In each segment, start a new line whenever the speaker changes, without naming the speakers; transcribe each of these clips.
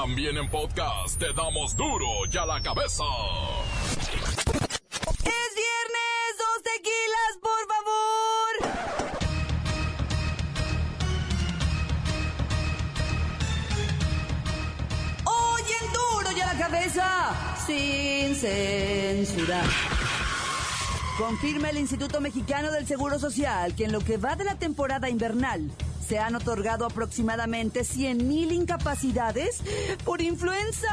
También en podcast te damos duro y a la cabeza.
¡Es viernes! ¡Dos tequilas, por favor! Hoy en duro y a la cabeza, sin censura. Confirma el Instituto Mexicano del Seguro Social que en lo que va de la temporada invernal se han otorgado aproximadamente 100.000 incapacidades por influenza.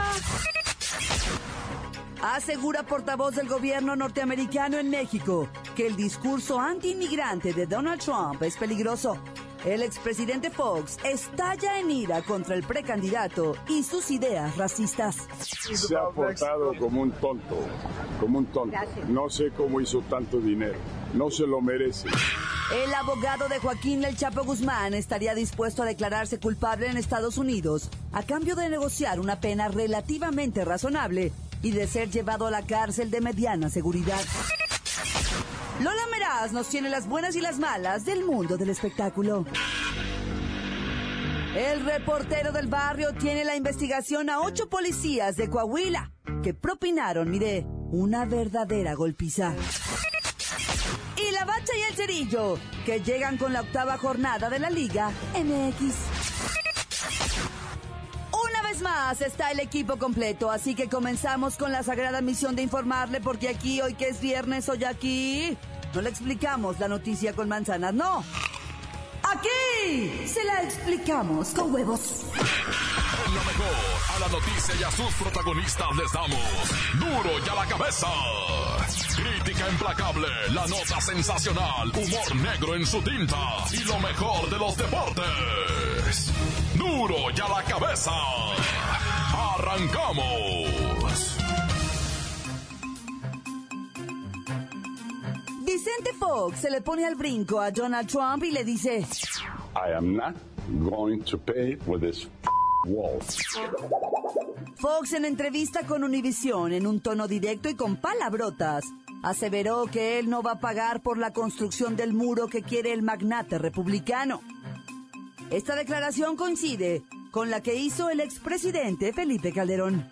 Asegura portavoz del gobierno norteamericano en México que el discurso anti-inmigrante de Donald Trump es peligroso. El expresidente Fox estalla en ira contra el precandidato y sus ideas racistas.
Se ha portado como un tonto, como un tonto. No sé cómo hizo tanto dinero. No se lo merece.
El abogado de Joaquín El Chapo Guzmán estaría dispuesto a declararse culpable en Estados Unidos a cambio de negociar una pena relativamente razonable y de ser llevado a la cárcel de mediana seguridad. Lola Meraz nos tiene las buenas y las malas del mundo del espectáculo. El reportero del barrio tiene la investigación a ocho policías de Coahuila que propinaron, mire, una verdadera golpiza. Que llegan con la octava jornada de la Liga MX. Una vez más está el equipo completo, así que comenzamos con la sagrada misión de informarle, porque aquí, hoy que es viernes, hoy aquí, no le explicamos la noticia con manzanas, no. Aquí se la explicamos con huevos.
Lo mejor, a la noticia y a sus protagonistas les damos duro y a la cabeza. Crítica implacable, la nota sensacional, humor negro en su tinta y lo mejor de los deportes. Duro y a la cabeza. Arrancamos.
Vicente Fox se le pone al brinco a Donald Trump y le dice,
I am not going to pay for this.
Fox en entrevista con Univision en un tono directo y con palabrotas, aseveró que él no va a pagar por la construcción del muro que quiere el magnate republicano. Esta declaración coincide con la que hizo el expresidente Felipe Calderón.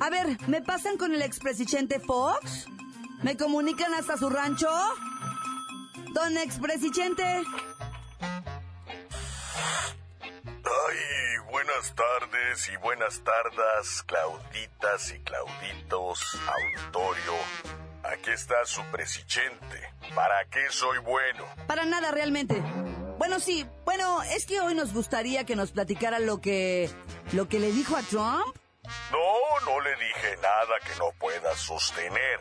A ver, ¿me pasan con el expresidente Fox? ¿Me comunican hasta su rancho? Don expresidente.
Ay, buenas tardes y buenas tardes, Clauditas y Clauditos, auditorio. Aquí está su presidente. ¿Para qué soy bueno?
Para nada realmente. Bueno, sí, bueno, es que hoy nos gustaría que nos platicara lo que... lo que le dijo a Trump.
No, no le dije nada que no pueda sostener.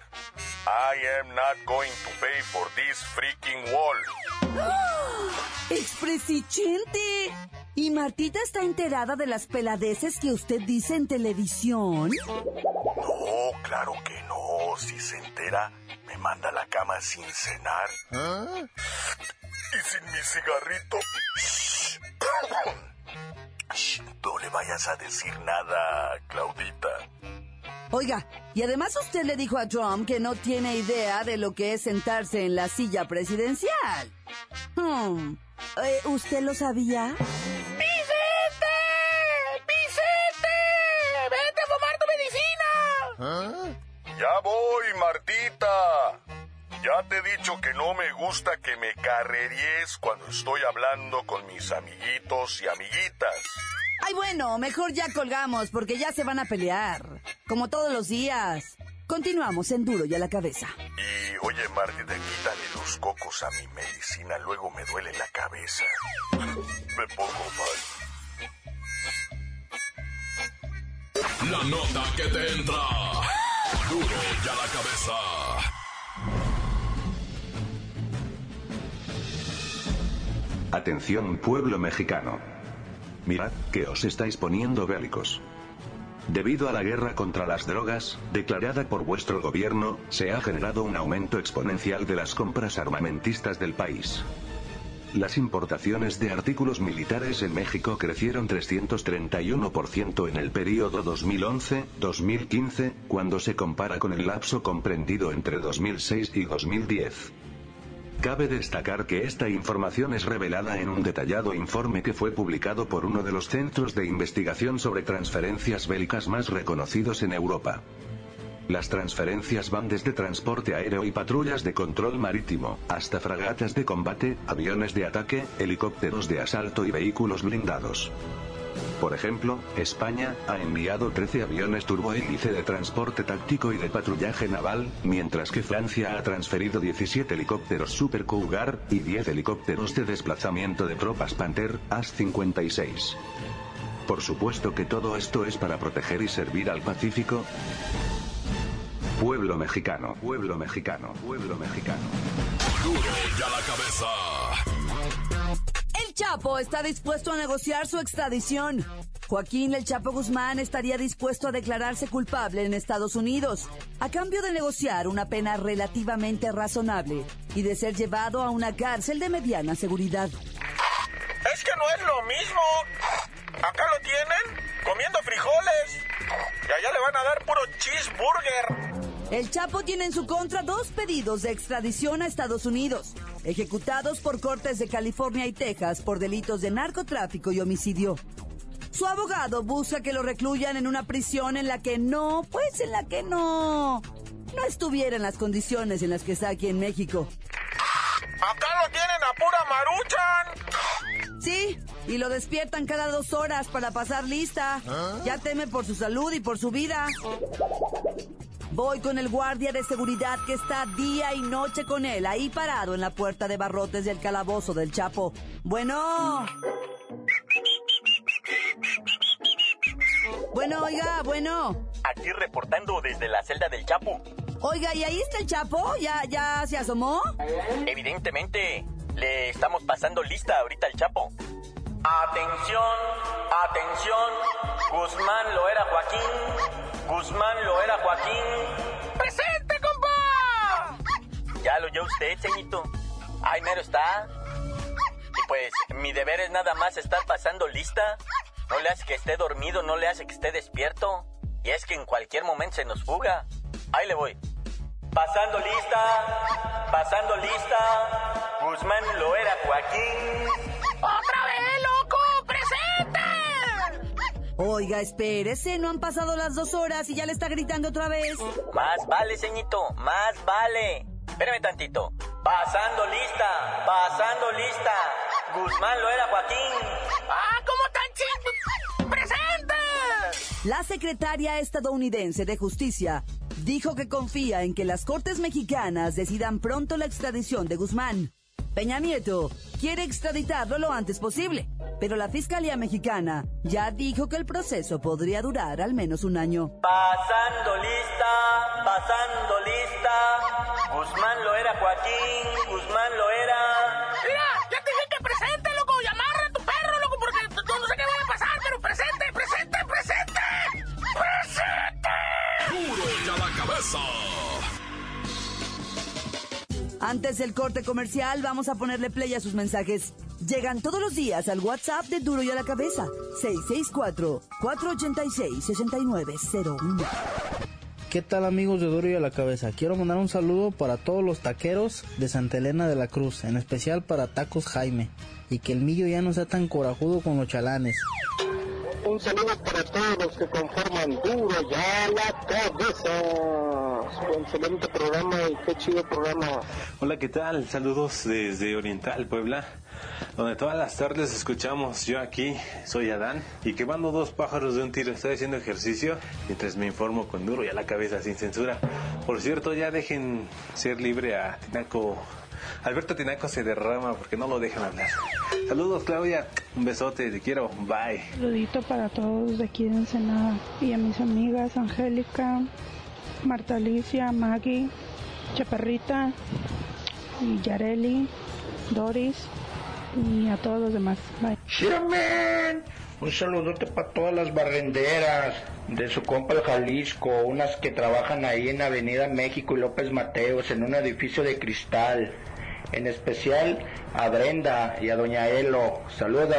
I am not going to pay for this freaking wall.
¡Expresidente! ¿Y Martita está enterada de las peladeces que usted dice en televisión?
No, claro que no. Si se entera, me manda a la cama sin cenar. Y sin mi cigarrito. Shh. Shh, No le vayas a decir nada, Claudita.
Oiga, y además usted le dijo a Trump que no tiene idea de lo que es sentarse en la silla presidencial. Hmm, eh, ¿Usted lo sabía?
¡Vicente! ¡Vicente! ¡Vete a fumar tu medicina!
Ya voy, Martita. Ya te he dicho que no me gusta que me carreries cuando estoy hablando con mis amiguitos y amiguitas.
Ay, bueno, mejor ya colgamos porque ya se van a pelear. Como todos los días. Continuamos en Duro y a la cabeza.
Y oye, Martita, quítale los cocos a mi medicina, luego me duele la cabeza. Me pongo mal.
La nota que te entra. Duro y a la cabeza.
Atención pueblo mexicano. Mirad que os estáis poniendo bélicos. Debido a la guerra contra las drogas, declarada por vuestro gobierno, se ha generado un aumento exponencial de las compras armamentistas del país. Las importaciones de artículos militares en México crecieron 331% en el periodo 2011-2015, cuando se compara con el lapso comprendido entre 2006 y 2010. Cabe destacar que esta información es revelada en un detallado informe que fue publicado por uno de los centros de investigación sobre transferencias bélicas más reconocidos en Europa. Las transferencias van desde transporte aéreo y patrullas de control marítimo, hasta fragatas de combate, aviones de ataque, helicópteros de asalto y vehículos blindados. Por ejemplo, España ha enviado 13 aviones turbohélice de transporte táctico y de patrullaje naval, mientras que Francia ha transferido 17 helicópteros Super Cougar y 10 helicópteros de desplazamiento de tropas Panther AS-56. Por supuesto que todo esto es para proteger y servir al Pacífico. Pueblo mexicano, pueblo mexicano, pueblo mexicano.
Duro ya la cabeza.
El Chapo está dispuesto a negociar su extradición. Joaquín El Chapo Guzmán estaría dispuesto a declararse culpable en Estados Unidos, a cambio de negociar una pena relativamente razonable y de ser llevado a una cárcel de mediana seguridad.
Es que no es lo mismo. Acá lo tienen, comiendo frijoles. Y allá le van a dar puro cheeseburger.
El Chapo tiene en su contra dos pedidos de extradición a Estados Unidos, ejecutados por cortes de California y Texas por delitos de narcotráfico y homicidio. Su abogado busca que lo recluyan en una prisión en la que no, pues en la que no, no estuviera en las condiciones en las que está aquí en México.
Acá lo tienen a pura maruchan.
Sí, y lo despiertan cada dos horas para pasar lista. Ya teme por su salud y por su vida. Voy con el guardia de seguridad que está día y noche con él, ahí parado en la puerta de barrotes del calabozo del Chapo. Bueno. Bueno, oiga, bueno.
Aquí reportando desde la celda del Chapo.
Oiga, ¿y ahí está el Chapo? ¿Ya, ya se asomó?
Evidentemente, le estamos pasando lista ahorita al Chapo. Atención, atención. Guzmán lo era Joaquín. Guzmán lo era Joaquín.
¡Presente, compa!
Ya lo oyó usted, ceñito. Ahí mero está. Y pues, mi deber es nada más estar pasando lista. No le hace que esté dormido, no le hace que esté despierto. Y es que en cualquier momento se nos fuga. Ahí le voy. Pasando lista, pasando lista. Guzmán lo era Joaquín.
¡Otra
Oiga, espérese, no han pasado las dos horas y ya le está gritando otra vez.
Más vale, ceñito, más vale. Espérame tantito. Pasando lista, pasando lista. Guzmán lo era Joaquín.
¡Ah, cómo tan ching! ¡Presente!
La secretaria estadounidense de Justicia dijo que confía en que las Cortes mexicanas decidan pronto la extradición de Guzmán. Peña Nieto quiere extraditarlo lo antes posible, pero la Fiscalía Mexicana ya dijo que el proceso podría durar al menos un año.
Pasando lista, pasando lista. Guzmán lo era Joaquín, Guzmán lo era.
Mira, ya te dije que presente, loco. Y amarra a tu perro, loco, porque no sé qué vaya a pasar, pero presente, presente, presente. ¡Presente!
Duro ya la cabeza.
Antes del corte comercial, vamos a ponerle play a sus mensajes. Llegan todos los días al WhatsApp de Duro y a la Cabeza. 664-486-6901.
¿Qué tal amigos de Duro y a la Cabeza? Quiero mandar un saludo para todos los taqueros de Santa Elena de la Cruz, en especial para Tacos Jaime, y que el millo ya no sea tan corajudo con los chalanes.
Un saludo para todos los que conforman Duro ya la cabeza. Un excelente programa y qué chido programa.
Hola, ¿qué tal? Saludos desde Oriental, Puebla, donde todas las tardes escuchamos yo aquí, soy Adán, y quemando dos pájaros de un tiro, estoy haciendo ejercicio mientras me informo con duro y a la cabeza sin censura. Por cierto, ya dejen ser libre a Tinaco. Alberto Tinaco se derrama porque no lo dejan hablar. Saludos, Claudia. Un besote, te quiero. Bye.
Saludito para todos de aquí de Ensenada y a mis amigas Angélica, Marta Alicia, Maggie, Chaparrita y Yareli, Doris y a todos los demás. Bye.
Un saludote para todas las barrenderas de su compa el Jalisco, unas que trabajan ahí en Avenida México y López Mateos en un edificio de cristal. En especial a Brenda y a Doña Elo. Saludos.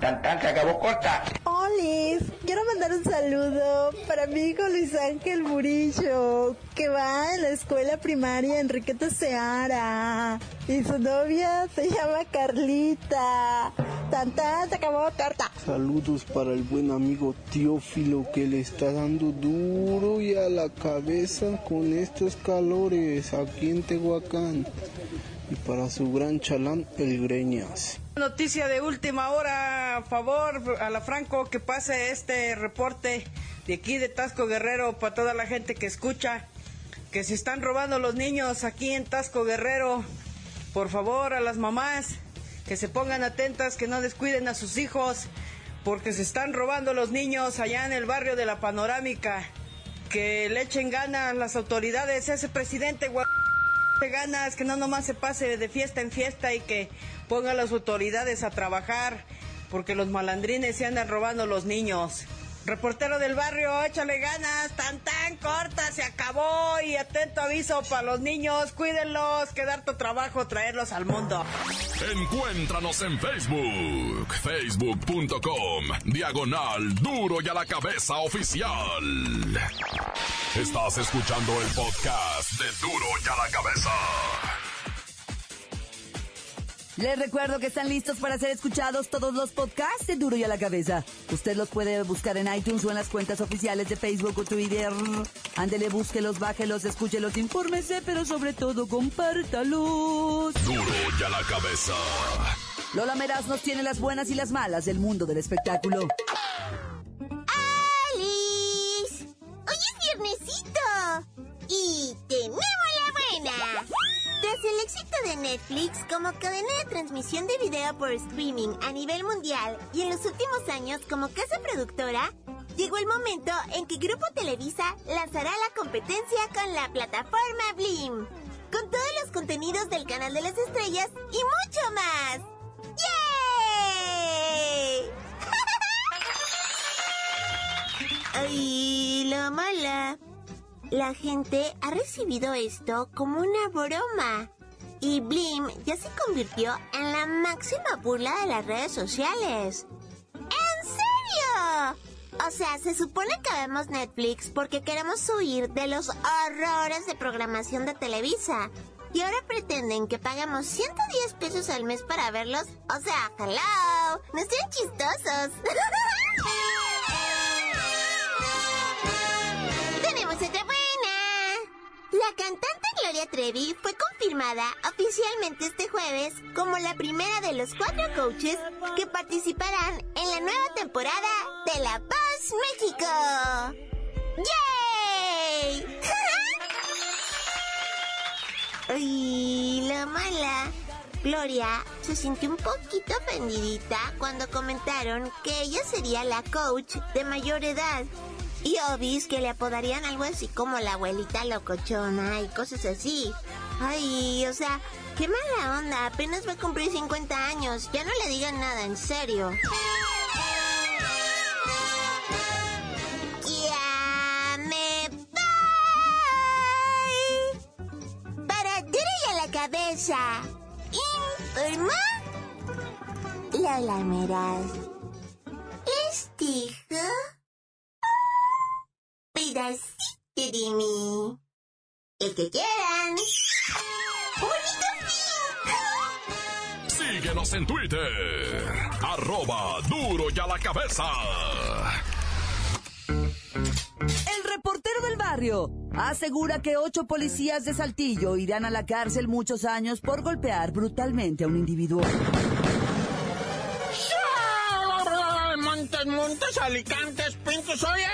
Tan tan, se acabó corta.
Olis, quiero mandar un saludo para mi hijo Luis Ángel Murillo, que va en la escuela primaria Enriqueta Seara. Y su novia se llama Carlita. Tan tan, se acabó corta.
Saludos para el buen amigo Teófilo que le está dando duro y a la cabeza con estos calores aquí en Tehuacán. Y para su gran chalán, el.
Noticia de última hora, a favor, a la Franco, que pase este reporte de aquí de Tasco Guerrero para toda la gente que escucha, que se están robando los niños aquí en Tasco Guerrero. Por favor, a las mamás, que se pongan atentas, que no descuiden a sus hijos, porque se están robando los niños allá en el barrio de la Panorámica. Que le echen ganas las autoridades, ese presidente ganas, que no nomás se pase de fiesta en fiesta y que ponga a las autoridades a trabajar, porque los malandrines se andan robando los niños. Reportero del barrio, échale ganas, tan tan corta, se acabó y atento aviso para los niños, cuídenlos, que tu trabajo traerlos al mundo.
Encuéntranos en Facebook, facebook.com, diagonal duro y a la cabeza oficial. Estás escuchando el podcast de duro y a la cabeza.
Les recuerdo que están listos para ser escuchados todos los podcasts de Duro y a la Cabeza. Usted los puede buscar en iTunes o en las cuentas oficiales de Facebook o Twitter. Ándele, búsquelos, bájelos, escúchelos, infórmese, pero sobre todo compártalos.
Duro y a la Cabeza.
Lola Meraz nos tiene las buenas y las malas del mundo del espectáculo.
¡Alice! ¡Hoy es viernesito! ¡Y tenemos la buena! Tras el éxito de Netflix como cadena de transmisión de video por streaming a nivel mundial y en los últimos años como casa productora, llegó el momento en que Grupo Televisa lanzará la competencia con la plataforma Blim, con todos los contenidos del canal de las estrellas y mucho más. ¡Yay! ¡Ay, la mala! La gente ha recibido esto como una broma. Y Blim ya se convirtió en la máxima burla de las redes sociales. ¿En serio? O sea, se supone que vemos Netflix porque queremos huir de los horrores de programación de Televisa. Y ahora pretenden que paguemos 110 pesos al mes para verlos. O sea, hello, no sean chistosos. La cantante Gloria Trevi fue confirmada oficialmente este jueves como la primera de los cuatro coaches que participarán en la nueva temporada de La Paz México. ¡Yay! ¡Ay, la mala! Gloria se sintió un poquito ofendidita cuando comentaron que ella sería la coach de mayor edad y obis que le apodarían algo así como la abuelita locochona y cosas así. Ay, o sea, qué mala onda, apenas va a cumplir 50 años, ya no le digan nada, en serio. Ya me voy. Para a la cabeza. Informa. Lola Meraz. Este hijo pedacito de mí. El que quieran.
Síguenos en Twitter. Arroba duro y a la cabeza.
El reportero del barrio asegura que ocho policías de Saltillo irán a la cárcel muchos años por golpear brutalmente a un individuo.
Montes, montes, alicantes, pintos. Oye,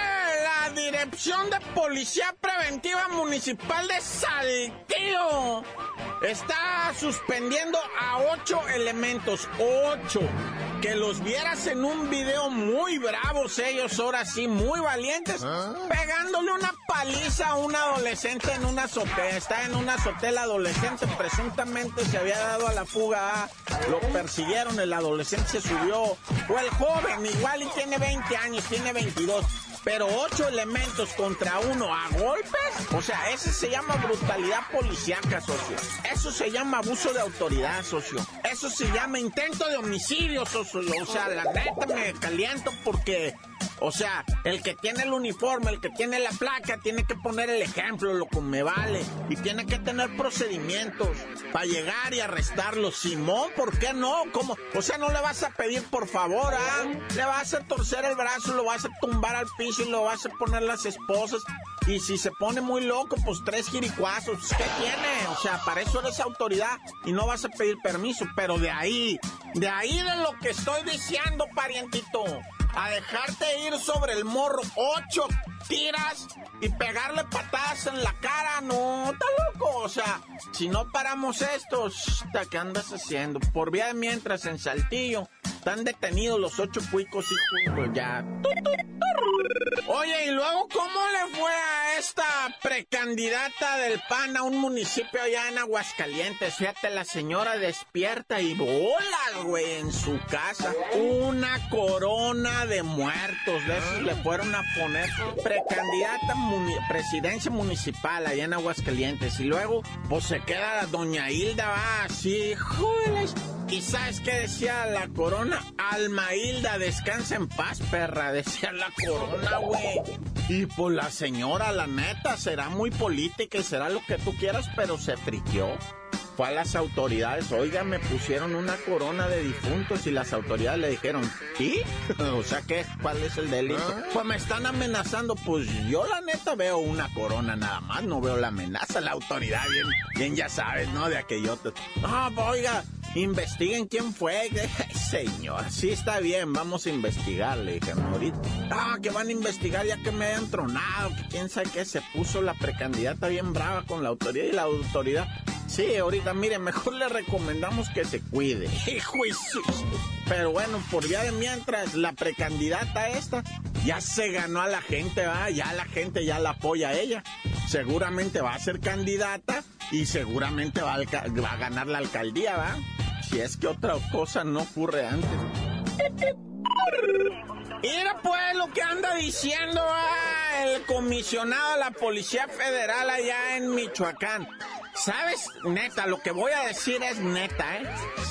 De Policía Preventiva Municipal de Saltillo está suspendiendo a ocho elementos. Ocho. Que los vieras en un video muy bravos ellos, ahora sí, muy valientes, pegándole una paliza a un adolescente en una azotea. Está en una azotea el adolescente, presuntamente se había dado a la fuga. Lo persiguieron, el adolescente se subió. O el joven, igual y tiene 20 años, tiene 22 pero ocho elementos contra uno a golpes, o sea, ese se llama brutalidad policíaca, socio. Eso se llama abuso de autoridad, socio. Eso se llama intento de homicidio, socio. O sea, la neta me caliento porque o sea, el que tiene el uniforme, el que tiene la placa, tiene que poner el ejemplo, lo que me vale. Y tiene que tener procedimientos para llegar y arrestarlo. Simón, ¿por qué no? ¿Cómo? O sea, no le vas a pedir por favor, ¿ah? Le vas a torcer el brazo, lo vas a tumbar al piso y lo vas a poner las esposas. Y si se pone muy loco, pues tres jiricuazos. ¿Qué tiene? O sea, para eso eres autoridad y no vas a pedir permiso. Pero de ahí, de ahí de lo que estoy diciendo, parientito a dejarte ir sobre el morro. Ocho tiras y pegarle patadas en la cara, no, está loco, o sea, si no paramos esto, ¿qué andas haciendo? Por vía de mientras en Saltillo, están detenidos los ocho cuicos y pues ya. Oye, y luego, ¿cómo le fue a esta precandidata del PAN a un municipio allá en Aguascalientes? Fíjate, la señora despierta y bola, güey, en su casa. Una corona de muertos. De esos le fueron a poner precandidata presidencia municipal allá en Aguascalientes. Y luego, pues se queda doña Hilda, va así, joder. ¿Y sabes qué decía la corona? Alma Hilda, descansa en paz, perra, decía la corona, güey. Y pues la señora, la neta, será muy política y será lo que tú quieras, pero se friqueó fue a las autoridades, oiga, me pusieron una corona de difuntos y las autoridades le dijeron, ¿y? o sea, ¿qué? ¿Cuál es el delito? ¿Ah? Pues me están amenazando, pues yo la neta veo una corona nada más, no veo la amenaza, la autoridad, bien, bien ya sabes, ¿no? De aquello. No, pues, oiga, investiguen quién fue. Señor, sí está bien, vamos a investigar, le dije ahorita. Ah, que van a investigar ya que me hayan tronado, que quién sabe qué, se puso la precandidata bien brava con la autoridad y la autoridad Sí, ahorita, mire, mejor le recomendamos que se cuide. Pero bueno, por vía de mientras, la precandidata esta ya se ganó a la gente, va, ya la gente ya la apoya a ella. Seguramente va a ser candidata y seguramente va a, ganar la alcaldía, va. Si es que otra cosa no ocurre antes. Mira pues lo que anda diciendo el comisionado de la Policía Federal allá en Michoacán. ¿Sabes? Neta, lo que voy a decir es neta, ¿eh?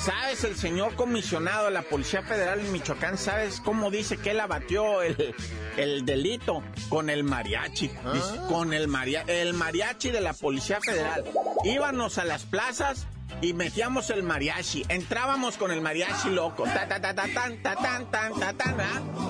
¿Sabes? El señor comisionado de la Policía Federal en Michoacán, ¿sabes cómo dice que él abatió el, el delito? Con el mariachi. Ah. Con el, maria, el mariachi de la Policía Federal. Íbamos a las plazas y metíamos el mariachi. Entrábamos con el mariachi loco. Ta, ta, ta, ta, tan, ta, tan, tan, ta, tan,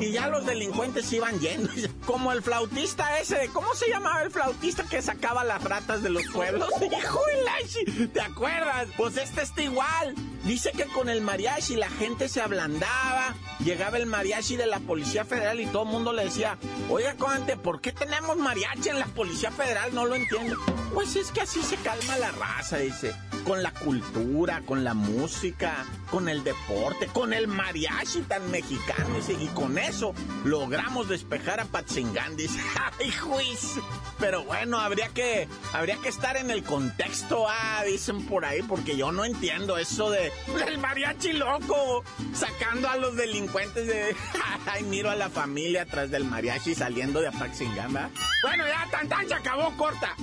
Y ya los delincuentes iban yendo. Como el flautista ese. ¿Cómo se llamaba el flautista que sacaba las ratas de los pueblos? ¿te acuerdas? Pues este está igual. Dice que con el mariachi la gente se ablandaba. Llegaba el mariachi de la Policía Federal y todo el mundo le decía, oiga, Conte, ¿por qué tenemos mariachi en la Policía Federal? No lo entiendo. Pues es que así se calma la raza, dice. Con la cultura, con la música, con el deporte, con el mariachi tan mexicano. Y con eso logramos despejar a Patzingán. Dice, ¡ay, juiz! Pero bueno, habría que, habría que estar en el contexto, ah, dicen por ahí, porque yo no entiendo eso de el mariachi loco sacando a los delincuentes de. ¡ay, miro a la familia atrás del mariachi saliendo de Apaxingán, Bueno, ya, tan, se acabó, corta.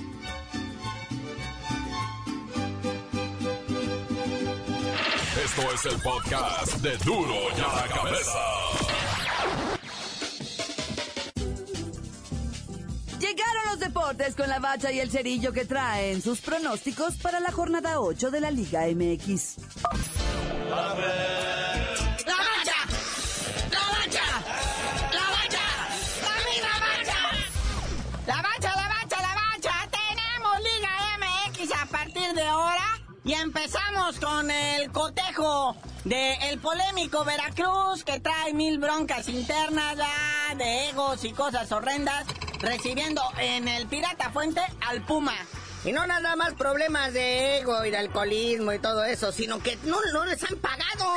Esto es el podcast de Duro y a la Cabeza.
Llegaron los deportes con la bacha y el cerillo que traen sus pronósticos para la jornada 8 de la Liga MX.
¡La
y empezamos con el cotejo de polémico Veracruz que trae mil broncas internas de egos y cosas horrendas, recibiendo en el Pirata Fuente al Puma. Y no nada más problemas de ego y de alcoholismo y todo eso, sino que no, no les han pagado.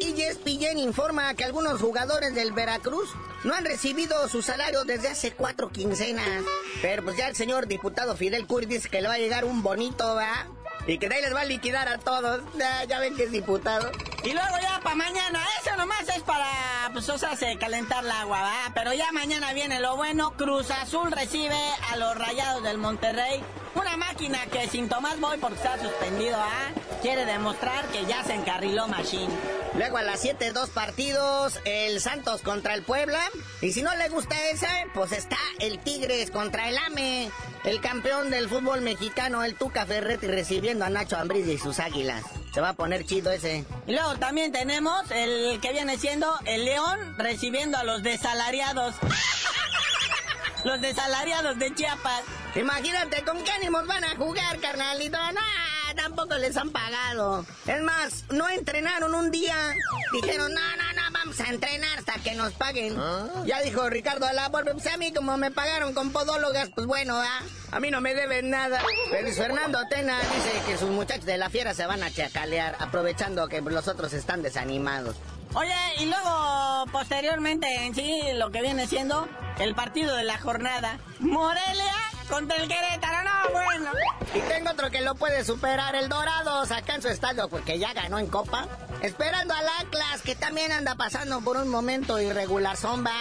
Y ESPN informa que algunos jugadores del Veracruz no han recibido su salario desde hace cuatro quincenas. Pero pues ya el señor diputado Fidel Curi dice que le va a llegar un bonito, ¿va? Y que de ahí les va a liquidar a todos. Ya, ya ven que es diputado. Y luego ya para mañana, eso nomás es para, pues, o sea, se calentar el agua, ¿va? Pero ya mañana viene lo bueno. Cruz Azul recibe a los Rayados del Monterrey. Una máquina que sin Tomás Boy, porque está suspendido, ¿ah? Quiere demostrar que ya se encarriló Machine. Luego a las 7, dos partidos, el Santos contra el Puebla. Y si no le gusta esa, pues está el Tigres contra el AME. El campeón del fútbol mexicano, el Tuca Ferretti, recibiendo a Nacho Ambriz y sus águilas. Se va a poner chido ese. Y luego también tenemos el que viene siendo el León recibiendo a los desalariados. los desalariados de Chiapas. Imagínate con qué ánimos van a jugar, carnalito. No, tampoco les han pagado. Es más, no entrenaron un día. Dijeron, no, no, vamos a entrenar hasta que nos paguen. Ya dijo Ricardo Alaborbe, pues a mí como me pagaron con podólogas, pues bueno, ¿ah? a mí no me deben nada. Pero Fernando Tena dice que sus muchachos de la fiera se van a chacalear, aprovechando que los otros están desanimados. Oye, y luego, posteriormente en sí, lo que viene siendo el partido de la jornada. Morelia contra el Querétaro, no, bueno. Y tengo otro que lo puede superar, el Dorado, saca en su estadio porque ya ganó en Copa. Esperando al Atlas, que también anda pasando por un momento irregular zomba.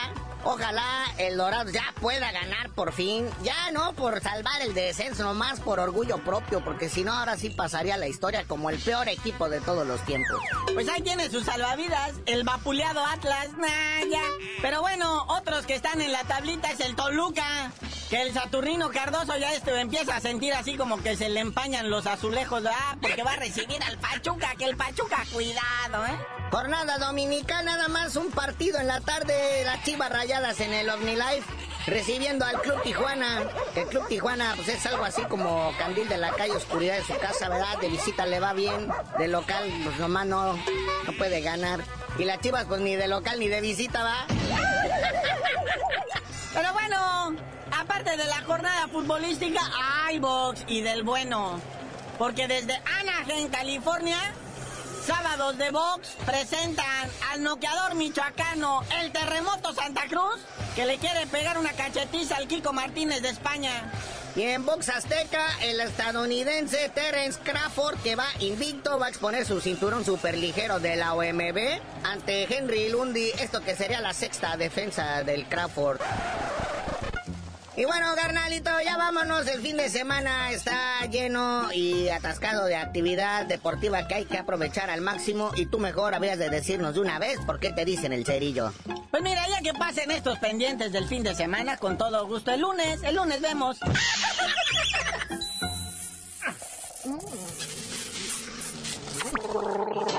Ojalá el Dorado ya pueda ganar por fin. Ya no por salvar el descenso, nomás por orgullo propio, porque si no, ahora sí pasaría la historia como el peor equipo de todos los tiempos. Pues ahí tiene sus salvavidas, el vapuleado Atlas, nah, ya. Pero bueno, otros que están en la tablita es el Toluca. Que el Saturnino Cardoso ya este empieza a sentir así como que se le empañan los azulejos, ah, porque va a recibir al Pachuca, que el Pachuca, cuidado, ¿eh? Jornada dominicana, nada más un partido en la tarde, las chivas rayadas en el OmniLife, recibiendo al Club Tijuana. El Club Tijuana, pues es algo así como candil de la calle, oscuridad de su casa, ¿verdad? De visita le va bien, de local, pues nomás no, no puede ganar. Y las chivas, pues ni de local ni de visita, ¿va? Pero bueno, aparte de la jornada futbolística, hay box y del bueno. Porque desde Anaheim, California, sábados de box presentan al noqueador michoacano, el terremoto Santa Cruz, que le quiere pegar una cachetiza al Kiko Martínez de España. Y en box azteca, el estadounidense Terence Crawford, que va invicto, va a exponer su cinturón superligero de la OMB ante Henry Lundi, esto que sería la sexta defensa del Crawford. Y bueno, carnalito, ya vámonos. El fin de semana está lleno y atascado de actividad deportiva que hay que aprovechar al máximo. Y tú mejor habrías de decirnos de una vez por qué te dicen el cerillo. Pues mira, ya que pasen estos pendientes del fin de semana, con todo gusto. El lunes, el lunes vemos.